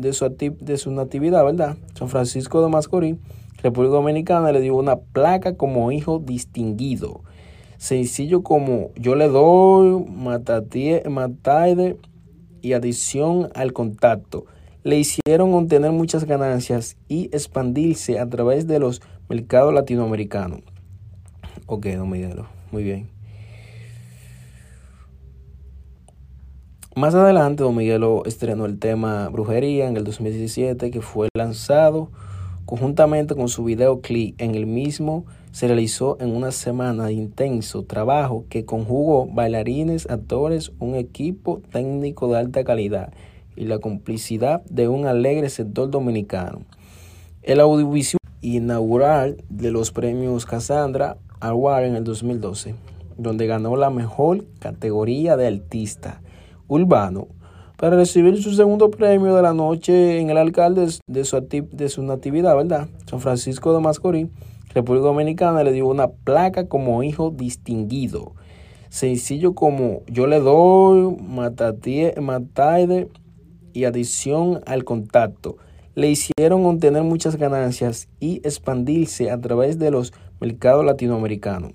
de su, de su natividad, ¿verdad? San Francisco de Macorís, República Dominicana, le dio una placa como hijo distinguido. Sencillo como yo le doy, mataide y adición al contacto. Le hicieron obtener muchas ganancias y expandirse a través de los mercados latinoamericanos. Ok, don Miguelo, muy bien. Más adelante, Don Miguelo estrenó el tema Brujería en el 2017, que fue lanzado conjuntamente con su videoclip. En el mismo se realizó en una semana de intenso trabajo que conjugó bailarines, actores, un equipo técnico de alta calidad y la complicidad de un alegre sector dominicano. El audiovisual inaugural de los premios Cassandra Award en el 2012, donde ganó la mejor categoría de artista urbano para recibir su segundo premio de la noche en el alcalde de su, de su natividad, ¿verdad? San Francisco de Macorís, República Dominicana, le dio una placa como hijo distinguido. Sencillo como yo le doy, mataide y adición al contacto. Le hicieron obtener muchas ganancias y expandirse a través de los mercados latinoamericanos.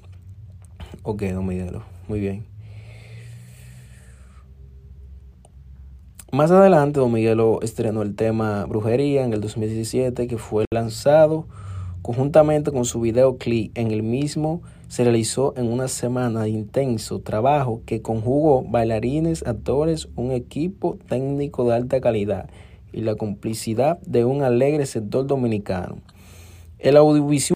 Ok, don Miguelo, muy bien. Más adelante, Don Miguelo estrenó el tema Brujería en el 2017, que fue lanzado conjuntamente con su videoclip. En el mismo se realizó en una semana de intenso trabajo que conjugó bailarines, actores, un equipo técnico de alta calidad y la complicidad de un alegre sector dominicano. El audiovisual